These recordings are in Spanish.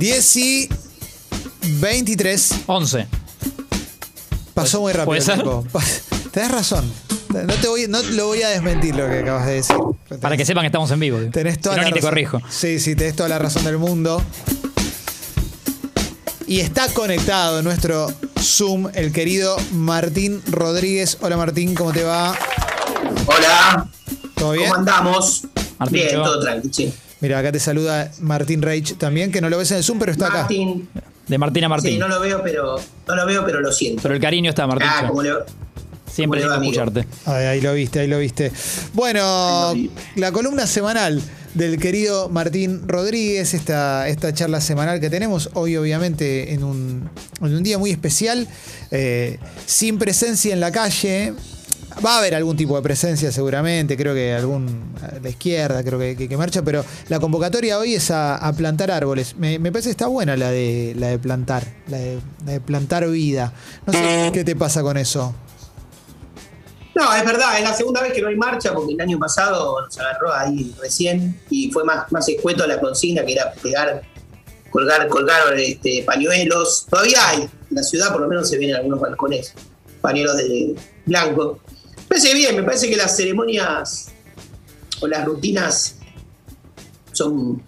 10 y 23. 11. Pasó muy rápido ¿Puede el ser? tiempo. Pa- Tenés razón. No, te voy, no lo voy a desmentir lo que acabas de decir. Para que sepan que estamos en vivo. Tenés Si toda no, la ni te razón. corrijo. Sí, sí, tenés toda la razón del mundo. Y está conectado en nuestro Zoom el querido Martín Rodríguez. Hola Martín, ¿cómo te va? Hola, ¿Todo bien? ¿cómo andamos? Martín, bien, todo tranquilo. Mira, acá te saluda Martín Reich también, que no lo ves en el Zoom, pero está acá. Martín, De Martín a Martín. sí, no lo veo, pero no lo veo, pero lo siento. Pero el cariño está, Martín. Ah, como le Siempre amigo? escucharte. Ahí, ahí lo viste, ahí lo viste. Bueno, la columna semanal del querido Martín Rodríguez, esta, esta charla semanal que tenemos hoy obviamente en un, en un día muy especial, eh, sin presencia en la calle. Va a haber algún tipo de presencia seguramente, creo que algún la izquierda, creo que, que, que marcha, pero la convocatoria hoy es a, a plantar árboles. Me, me parece que está buena la de, la de plantar, la de, la de plantar vida. No sé qué te pasa con eso. No, es verdad, es la segunda vez que no hay marcha porque el año pasado nos agarró ahí recién y fue más, más escueto la consigna que era pegar, colgar, colgar este, pañuelos. Todavía hay, en la ciudad por lo menos se ven en algunos balcones pañuelos de blanco. Me parece bien, me parece que las ceremonias o las rutinas son,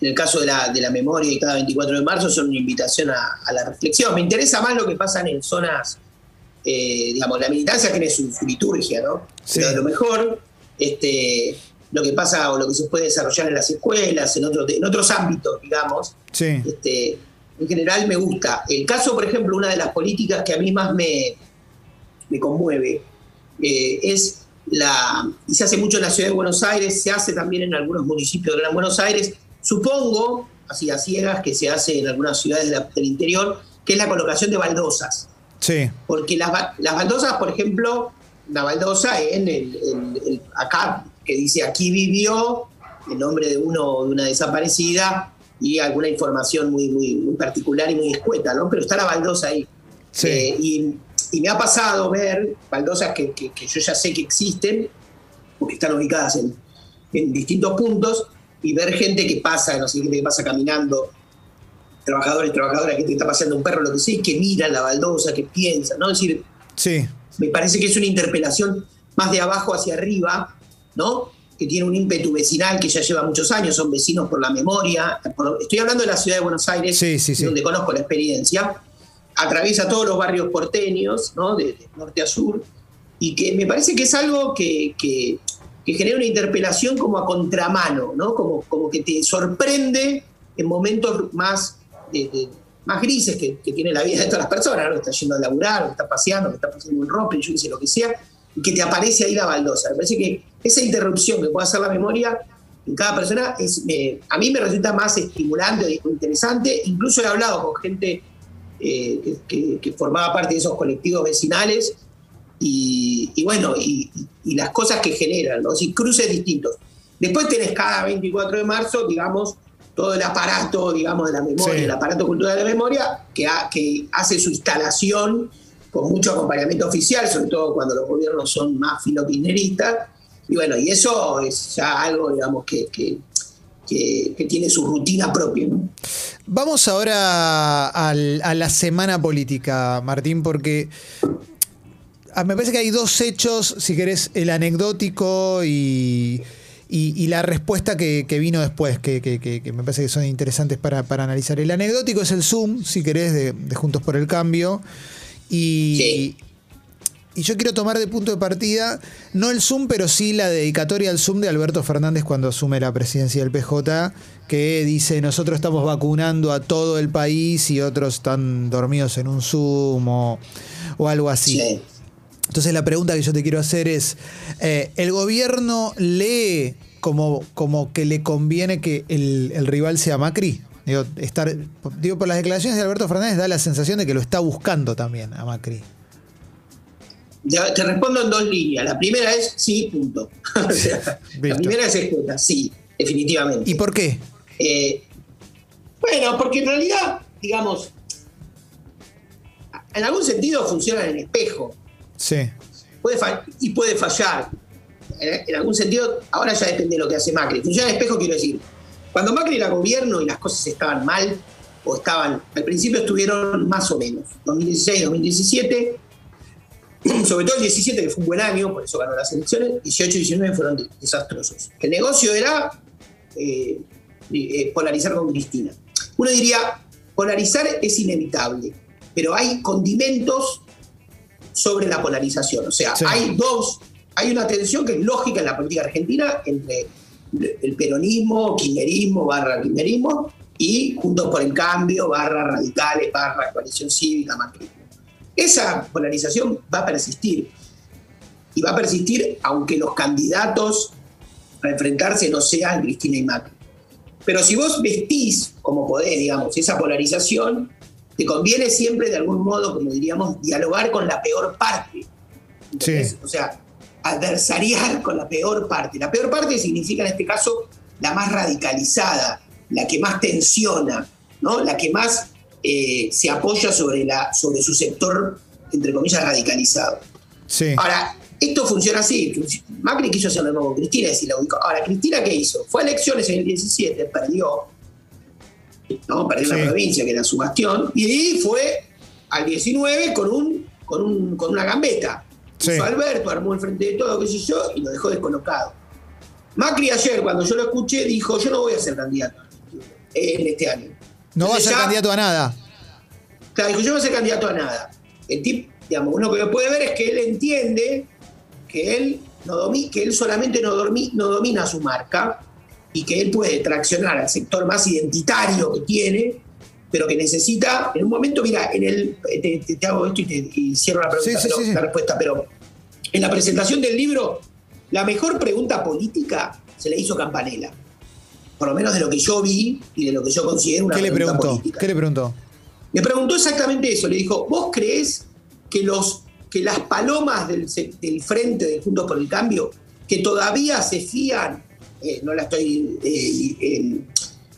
en el caso de la, de la memoria y cada 24 de marzo, son una invitación a, a la reflexión. Me interesa más lo que pasa en zonas eh, digamos, la militancia tiene su, su liturgia, ¿no? Sí. Pero a lo mejor este, lo que pasa o lo que se puede desarrollar en las escuelas, en, otros en otros ámbitos, digamos, Sí. este, en general me gusta. El caso, por ejemplo, una de las políticas que a mí más me, me conmueve eh, es la, y se hace mucho en la ciudad de Buenos Aires, se hace también en algunos municipios de Gran Buenos Aires, supongo, así a ciegas, que se hace en algunas ciudades de la- del interior, que es la colocación de baldosas. Sí. Porque las, las baldosas, por ejemplo, una baldosa en el, el- el- acá, que dice aquí vivió, el nombre de uno de una desaparecida y alguna información muy, muy, muy particular y muy escueta, ¿no? Pero está la baldosa ahí. Sí. Eh, y, y me ha pasado ver baldosas que, que- que yo ya sé que existen, porque están ubicadas en, en distintos puntos, y ver gente que pasa, no sé, gente que pasa caminando, trabajadores, trabajadoras, gente que está paseando un perro, lo que sea, y que miran la baldosa, que piensan, ¿no? Es decir, Sí. me parece que es una interpelación más de abajo hacia arriba, ¿no? Que tiene un ímpetu vecinal que ya lleva muchos años, son vecinos por la memoria. Por- estoy hablando de la ciudad de Buenos Aires, Sí, sí, sí. donde conozco la experiencia. Atraviesa todos los barrios porteños, ¿no? De, norte a sur, y que me parece que es algo que, que- genera una interpelación como a contramano, ¿no? Como, como que te sorprende en momentos más, más grises que, tiene la vida de todas las personas, ¿no? Que está yendo a laburar, que está paseando, que está pasando un rope, yo qué sé, lo que sea, y que te aparece ahí la baldosa. Me parece que esa interrupción que puede hacer la memoria en cada persona es, a mí me resulta más estimulante o interesante. Incluso he hablado con gente eh, que, que- que formaba parte de esos colectivos vecinales y, y bueno, y, y las cosas que generan, ¿no? Si cruces distintos. Después tenés cada 24 de marzo, digamos, todo el aparato, digamos, de la memoria, Sí. el aparato cultural de la memoria, que, ha- que hace su instalación con mucho acompañamiento oficial, sobre todo cuando los gobiernos son más filokirchneristas. Y bueno, y eso es ya algo, digamos, que, que, que- que tiene su rutina propia, ¿no? Vamos ahora a la semana política, Martín, porque ah, me parece que hay dos hechos, si querés, el anecdótico y, y- y la respuesta que, que vino después, que, que- que- que me parece que son interesantes para, para analizar. El anecdótico es el Zoom, si querés, de, de Juntos por el Cambio. Y, Sí. Y yo quiero tomar de punto de partida, no el Zoom, pero sí la dedicatoria al Zoom de Alberto Fernández cuando asume la presidencia del PJ, que dice, nosotros estamos vacunando a todo el país y otros están dormidos en un Zoom o, o algo así. Sí. Entonces la pregunta que yo te quiero hacer es, eh, ¿el gobierno lee como, como que le conviene que el, el rival sea Macri? Digo, estar, digo, por las declaraciones de Alberto Fernández da la sensación de que lo está buscando también a Macri. Te respondo en dos líneas. La primera es sí, punto. O sea, la primera es escueta, sí, definitivamente. ¿Y por qué? Eh, bueno, porque en realidad, digamos, en algún sentido funciona en espejo. Sí, Puede y puede fallar. En, en algún sentido, ahora ya depende de lo que hace Macri. Funciona en espejo, quiero decir. Cuando Macri era gobierno y las cosas estaban mal, o estaban, al principio estuvieron más o menos, 2016, 2017, sobre todo el 17, que fue un buen año, por eso ganó las elecciones, 18 y 19 fueron de- desastrosos. El negocio era eh, eh, polarizar con Cristina. Uno diría, polarizar es inevitable, pero hay condimentos sobre la polarización. O sea, Sí. hay dos, hay una tensión que es lógica en la política argentina entre el peronismo, kirchnerismo, barra kirchnerismo, y Juntos por el Cambio, barra radicales, barra coalición cívica, macrismo. Esa polarización va a persistir. Y va a persistir aunque los candidatos a enfrentarse no sean Cristina y Macri. Pero si vos vestís como podés, digamos, esa polarización, te conviene siempre de algún modo, como diríamos, dialogar con la peor parte. ¿entendés? Sí. O sea, adversariar con la peor parte. La peor parte significa en este caso la más radicalizada, la que más tensiona, ¿no? la que más eh, se apoya sobre, la, sobre su sector, entre comillas, radicalizado. Sí. Ahora, esto funciona así. Macri quiso hacer lo mismo con Cristina y la ubicó. Ahora, ¿Cristina qué hizo? Fue a elecciones en el 17, perdió. ¿no? Perdió Sí. la provincia, que era su bastión. Y ahí fue al 19 con, un, con, un, con una gambeta. Sí. Hizo Alberto, armó el frente de todo, qué sé yo, y lo dejó descolocado. Macri ayer, cuando yo lo escuché, dijo, yo no voy a ser candidato en este año. No va a ser ya- candidato a nada. Claro, dijo, yo no voy a ser candidato a nada. El tip, digamos, uno que lo puede ver es que él entiende que él, no domi- que él solamente no, dormi- no domina su marca y que él puede traccionar al sector más identitario que tiene, pero que necesita, en un momento, mira, en el, te, te- te hago esto y, te, y cierro la pregunta, Sí, sí, pero- sí. la respuesta, pero en la presentación del libro, la mejor pregunta política se le hizo Campanella. Por lo menos de lo que yo vi y de lo que yo considero una ¿Qué le preguntó? política. ¿Qué le preguntó? Me preguntó exactamente eso. Le dijo, ¿vos creés que, los, que las palomas del, frente de Juntos por el Cambio, que todavía se fían, eh, no la estoy eh, eh,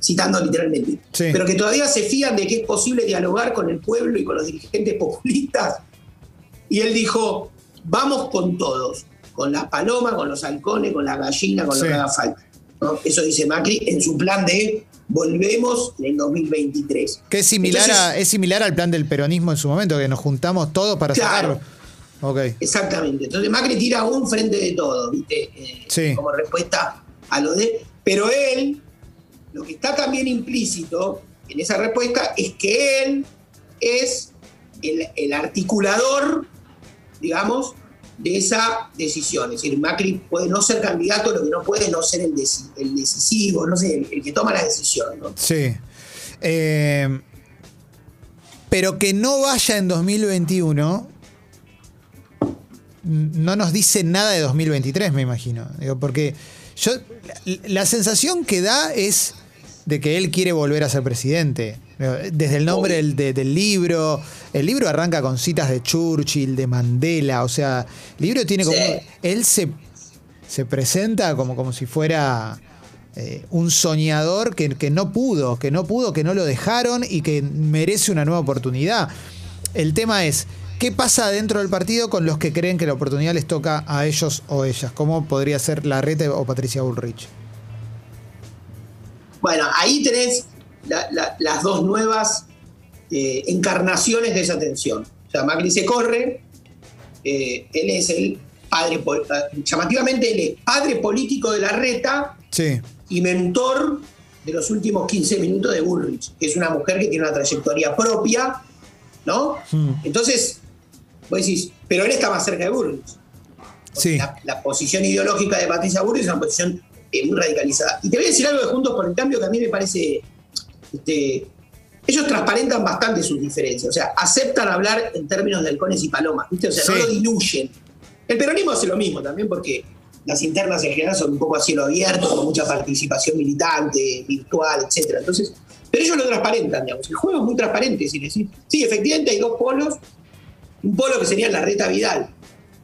citando literalmente, Sí. pero que todavía se fían de que es posible dialogar con el pueblo y con los dirigentes populistas? Y él dijo, vamos con todos, con las palomas, con los halcones, con la gallina, con Sí. lo que haga falta. ¿No? Eso dice Macri en su plan de volvemos en el 2023. Que es similar, Entonces, a, es similar al plan del peronismo en su momento, que nos juntamos todos para Claro. sacarlo. Ok. Exactamente. Entonces Macri tira un frente de todo, ¿viste? Eh, Sí. Como respuesta a lo de. Pero él, lo que está también implícito en esa respuesta es que él es el, el articulador, digamos, de esa decisión. Es decir, Macri puede no ser candidato, lo que no puede no ser el, deci- el decisivo, no sé, el, que toma la decisión. Sí. Eh, pero que no vaya en 2021 no nos dice nada de 2023, me imagino. Digo, porque yo la sensación que da es de que él quiere volver a ser presidente. Desde el nombre del, de- del libro, el libro arranca con citas de Churchill, de Mandela, o sea, el libro tiene como... Sí. Él se, se presenta como, como si fuera eh, un soñador que, que no pudo, que no pudo, que no lo dejaron y que merece una nueva oportunidad. El tema es, ¿qué pasa dentro del partido con los que creen que la oportunidad les toca a ellos o ellas? ¿Cómo podría ser Larrete o Patricia Bullrich? Bueno, ahí tenés la- la- las dos nuevas eh, encarnaciones de esa tensión. O sea, Macri se corre, eh, él es el padre, eh, llamativamente él es padre político de la reta Sí, y mentor de los últimos 15 minutos de Bullrich, que es una mujer que tiene una trayectoria propia, ¿no? Hmm. Entonces, vos decís, pero él está más cerca de Bullrich. sí. La, la posición ideológica de Patricia Bullrich es una posición eh, muy radicalizada. Y te voy a decir algo de Juntos por el Cambio que a mí me parece. este, ellos transparentan bastante sus diferencias. O sea, aceptan hablar en términos de halcones y palomas. ¿viste? O sea, no Sí. lo diluyen. El peronismo hace lo mismo también porque las internas en general son un poco a cielo abierto, con mucha participación militante, virtual, etcétera. Entonces, pero ellos lo transparentan, digamos. El juego es muy transparente, es decir, sí, efectivamente hay dos polos. Un polo que sería la reta Vidal,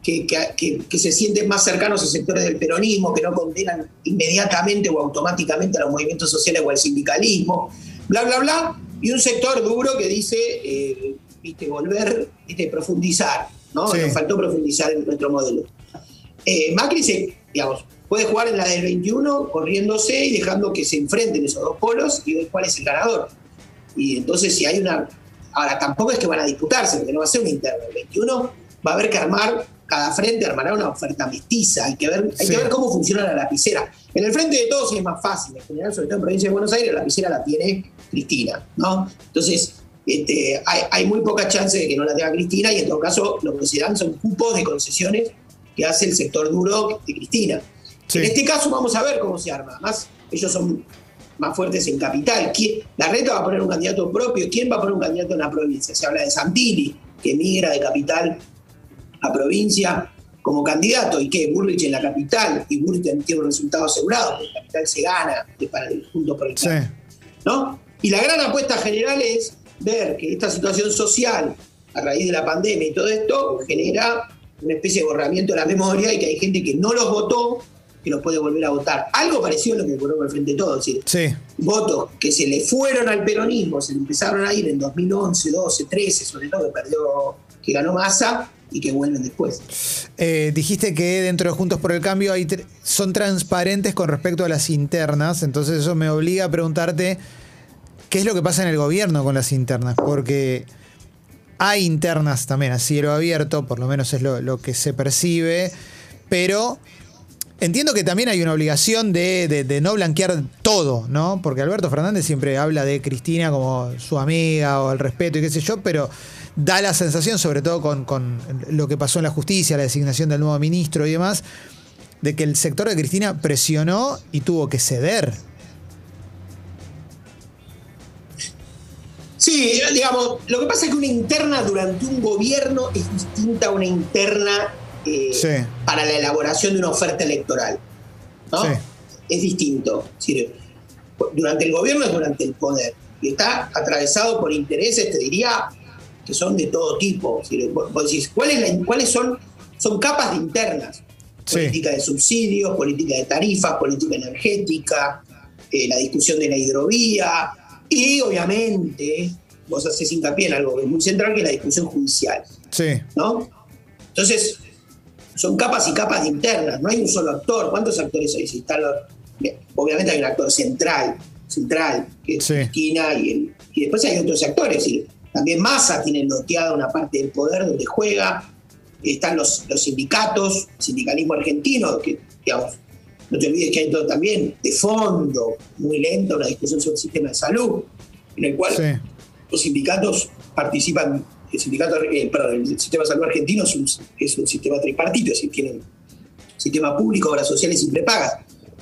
que, que- que- que se sienten más cercanos a sectores del peronismo, que no condenan inmediatamente o automáticamente a los movimientos sociales o al sindicalismo, bla, bla, bla. Y un sector duro que dice, eh, viste, volver, viste, profundizar, ¿no? Sí. Nos faltó profundizar en nuestro modelo. Eh, Macri se, digamos, puede jugar en la del 21 corriéndose y dejando que se enfrenten esos dos polos y ver cuál es el ganador. Y entonces si hay una... Ahora, tampoco es que van a disputarse, porque no va a ser una interna. El 21 va a haber que armar, cada frente armará una oferta mestiza. Hay que ver, hay Sí. que ver cómo funciona la lapicera. En el frente de todos es más fácil. En general, sobre todo en provincia de Buenos Aires, la lapicera la tiene Cristina, ¿no? Entonces, este, hay, hay muy poca chance de que no la tenga Cristina y en todo caso lo que se dan son cupos de concesiones que hace el sector duro de Cristina. Sí. En este caso vamos a ver cómo se arma. Además, ellos son más fuertes en capital. ¿Quién- La reta va a poner un candidato propio. ¿Quién va a poner un candidato en la provincia? Se habla de Santilli, que migra de capital a provincia como candidato. ¿Y qué? Burrich en la capital. Y Burrich tiene un resultado asegurado. porque La capital se gana para el Sí. Cambio. ¿no? Y la gran apuesta general es ver que esta situación social, a raíz de la pandemia y todo esto, genera una especie de borramiento de la memoria y que hay gente que no los votó, que los puede volver a votar. Algo parecido a lo que ocurrió con el Frente de Todos, es decir, Sí. votos que se le fueron al peronismo, se le empezaron a ir en 2011, 12, 13, sobre todo que perdió, que ganó Massa y que vuelven después. Eh, dijiste que dentro de Juntos por el Cambio hay son transparentes con respecto a las internas, entonces eso me obliga a preguntarte qué es lo que pasa en el gobierno con las internas, porque hay internas también a cielo abierto, por lo menos es lo, que se percibe, pero entiendo que también hay una obligación de- de no blanquear todo, ¿no? Porque Alberto Fernández siempre habla de Cristina como su amiga o el respeto y qué sé yo, pero da la sensación, sobre todo con, con lo que pasó en la justicia, la designación del nuevo ministro y demás, de que el sector de Cristina presionó y tuvo que ceder. Sí, digamos, lo que pasa es que una interna durante un gobierno es distinta a una interna eh, Sí. para la elaboración de una oferta electoral. ¿no? Sí. Es distinto. Es decir, durante el gobierno es durante el poder. Y está atravesado por intereses, te diría, que son de todo tipo. Vos- ¿cuáles, la- ¿cuáles son? Son capas de internas. Sí. Política de subsidios, política de tarifas, política energética, eh, la discusión de la hidrovía y obviamente vos haces hincapié en algo que es muy central que es la discusión judicial, Sí, ¿no? Entonces, son capas y capas de internas, no hay un solo actor. ¿Cuántos actores hay? Si obviamente hay un actor central, central, que es Sí. Cristina, y, el- y después hay otros actores. y también Massa tiene loteada una parte del poder donde juega. Están los, los sindicatos, sindicalismo argentino, que, digamos, no te olvides que hay todo también de fondo, muy lento, una discusión sobre el sistema de salud, en el cual sí, los sindicatos participan, el sindicato, eh, perdón, el sistema de salud argentino es un, es un sistema tripartito, es decir, tienen sistema público, obras sociales y prepagas.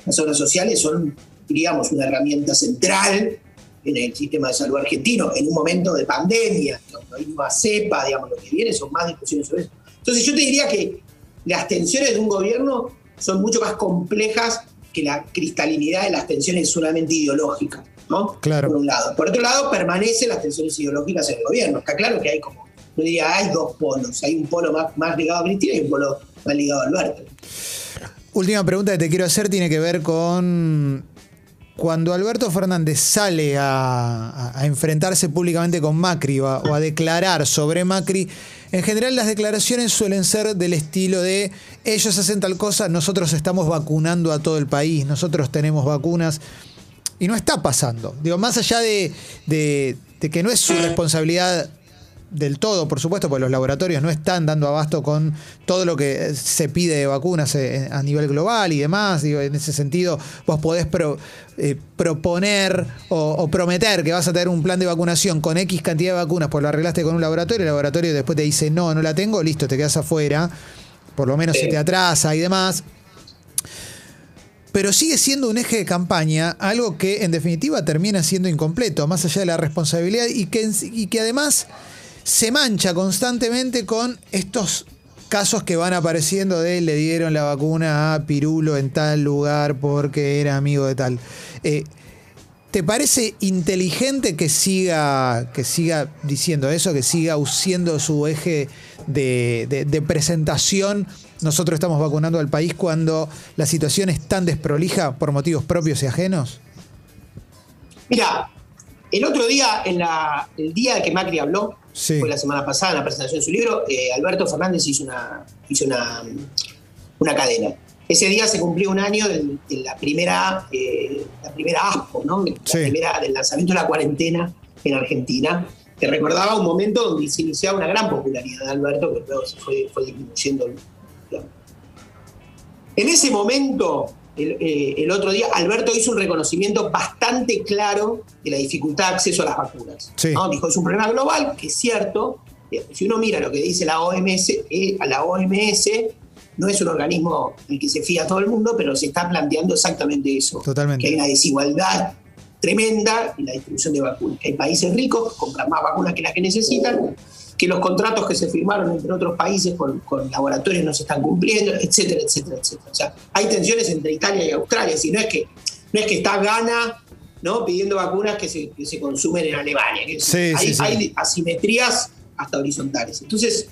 Las obras sociales son, diríamos, una herramienta central en el sistema de salud argentino en un momento de pandemia, cuando hay una cepa, digamos, lo que viene son más discusiones sobre eso. Entonces yo te diría que las tensiones de un gobierno son mucho más complejas que la cristalinidad de las tensiones solamente ideológicas, ¿no? Claro. Por un lado. Por otro lado, permanecen las tensiones ideológicas en el gobierno. Está claro que hay como, no diría, hay dos polos. Hay un polo más, más ligado a Cristina y un polo más ligado a Alberto. Última pregunta que te quiero hacer tiene que ver con cuando Alberto Fernández sale a, enfrentarse públicamente con Macri o a, declarar sobre Macri. En general las declaraciones suelen ser del estilo de ellos hacen tal cosa, nosotros estamos vacunando a todo el país, nosotros tenemos vacunas. Y no está pasando. Digo, más allá de que no es su responsabilidad del todo, por supuesto, porque los laboratorios no están dando abasto con todo lo que se pide de vacunas eh, a nivel global y demás. Digo, en ese sentido, vos podés pro- eh, proponer o, o prometer que vas a tener un plan de vacunación con X cantidad de vacunas, pues lo arreglaste con un laboratorio, el laboratorio después te dice no, no la tengo, listo, te quedas afuera, por lo menos se te atrasa y demás pero sigue siendo un eje de campaña, algo que en definitiva termina siendo incompleto, más allá de la responsabilidad y que, en- y que además se mancha constantemente con estos casos que van apareciendo de le dieron la vacuna a Pirulo en tal lugar porque era amigo de tal. Eh, ¿Te parece inteligente que siga, que siga diciendo eso, que siga siendo su eje de, presentación? Nosotros estamos vacunando al país cuando la situación es tan desprolija por motivos propios y ajenos. Mira, el otro día, el día que Macri habló, Sí. fue la semana pasada en la presentación de su libro, eh, Alberto Fernández hizo una, hizo una, una cadena. Ese día se cumplió un año de, de la primera eh, la primera ASPO, ¿no? La Sí. primera del lanzamiento de la cuarentena en Argentina, que recordaba un momento donde se iniciaba una gran popularidad de Alberto, que luego se fue, fue disminuyendo. En ese momento, el, eh, el otro día, Alberto hizo un reconocimiento bastante claro de la dificultad de acceso a las vacunas. Sí. ¿no? Dijo, es un problema global, que es cierto. Eh, Si uno mira lo que dice la OMS, eh, a la OMS no es un organismo en el que se fía todo el mundo, pero se está planteando exactamente eso. Totalmente. Que hay una desigualdad tremenda en la distribución de vacunas. Que hay países ricos que compran más vacunas que las que necesitan, que los contratos que se firmaron entre otros países con, con laboratorios no se están cumpliendo, etcétera, etcétera, etcétera. O sea, hay tensiones entre Italia y Australia, si no es que, no es que está Ghana ¿no? pidiendo vacunas que se, que se consumen en Alemania. Sí, hay, sí, sí. hay asimetrías hasta horizontales. Entonces,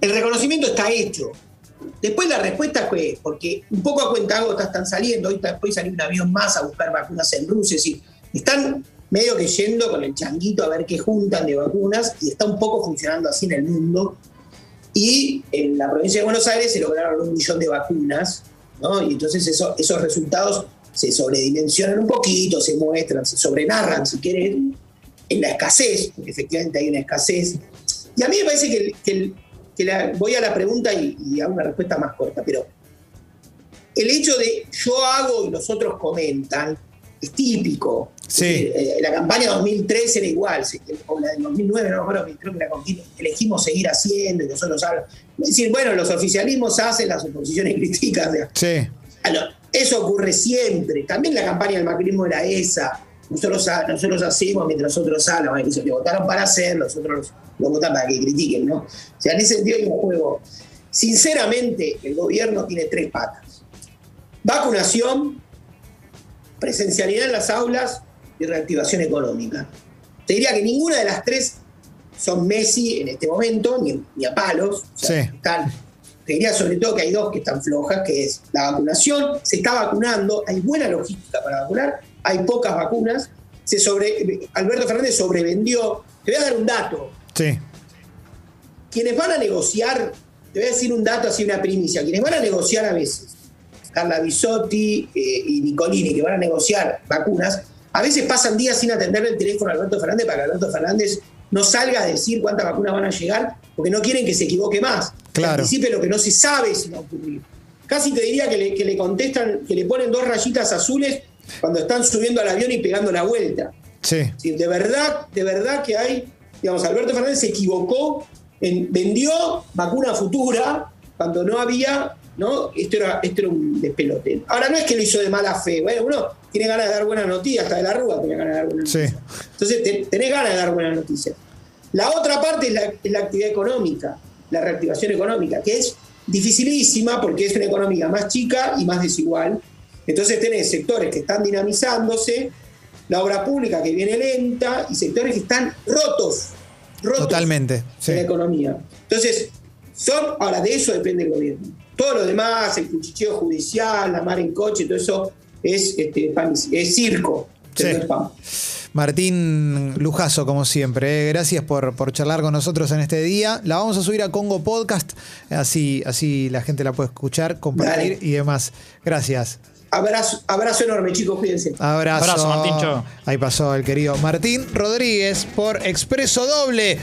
el reconocimiento está hecho. Después la respuesta fue, porque un poco a cuenta gotas están saliendo, hoy después salió un avión más a buscar vacunas en Rusia, es decir, están medio que yendo con el changuito a ver qué juntan de vacunas y está un poco funcionando así en el mundo. Y en la provincia de Buenos Aires se lograron un millón de vacunas, ¿no? Y entonces eso- esos resultados se sobredimensionan un poquito, se muestran, se sobrenarran, si quieren, en la escasez, porque efectivamente hay una escasez. Y a mí me parece que, voy a la pregunta y, y hago una respuesta más corta, pero el hecho de yo hago y los otros comentan es típico. Sí. Eh, la campaña 2003 era igual, o la de 2009, no me acuerdo, creo que la elegimos seguir haciendo y nosotros hablamos. Es decir, bueno, los oficialismos hacen, las oposiciones o sea, Sí. Eso ocurre siempre. También la campaña del macrismo era esa. Nosotros, nosotros hacemos mientras otros hablan. Ellos le votaron para hacer, los otros los, los votan para que critiquen, ¿no? O sea, en ese sentido hay un juego. Sinceramente, el gobierno tiene tres patas. Vacunación, presencialidad en las aulas y reactivación económica. Te diría que ninguna de las tres son Messi en este momento, ni, ni a palos. O sea, Sí. están- te diría sobre todo que hay dos que están flojas, que es la vacunación, se está vacunando, hay buena logística para vacunar, hay pocas vacunas, se sobre, Alberto Fernández sobrevendió. Te voy a dar un dato. Sí. Quienes van a negociar, te voy a decir un dato así, una primicia, quienes van a negociar a veces, Carla Bisotti eh, y Nicolini, que van a negociar vacunas, a veces pasan días sin atenderle el teléfono a Alberto Fernández para que Alberto Fernández no salga a decir cuántas vacunas van a llegar, porque no quieren que se equivoque más. Que Claro. anticipe lo que no se sabe si va a ocurrir. Casi te diría que le, que le contestan, que le ponen dos rayitas azules cuando están subiendo al avión y pegando la vuelta. Sí. Sí, de verdad, de verdad que hay, digamos, Alberto Fernández se equivocó, en, vendió vacuna futura cuando no había, ¿no? Esto era, esto era un despelote. Ahora no es que lo hizo de mala fe, bueno, uno tiene ganas de dar buenas noticias, hasta de la Rúa tiene ganas de dar buenas Sí. noticias. Entonces te- tenés ganas de dar buenas noticias. La otra parte es la, es la actividad económica, la reactivación económica, que es dificilísima porque es una economía más chica y más desigual. Entonces tenés sectores que están dinamizándose, la obra pública que viene lenta y sectores que están rotos. rotos Totalmente. Sí. de la economía. Entonces, son, ahora de eso depende el gobierno. Todo lo demás, el cuchicheo judicial, la mar en coche, todo eso es, este, pan- es circo. Sí. Martín Lujazo, como siempre. ¿eh? Gracias por, por charlar con nosotros en este día. La vamos a subir a Congo Podcast, así, así la gente la puede escuchar, compartir Dale. y demás. Gracias. Abrazo, abrazo enorme, chicos, cuídense. Abrazo. Abrazo, Martín, chao. Ahí pasó el querido Martín Rodríguez por Expreso Doble.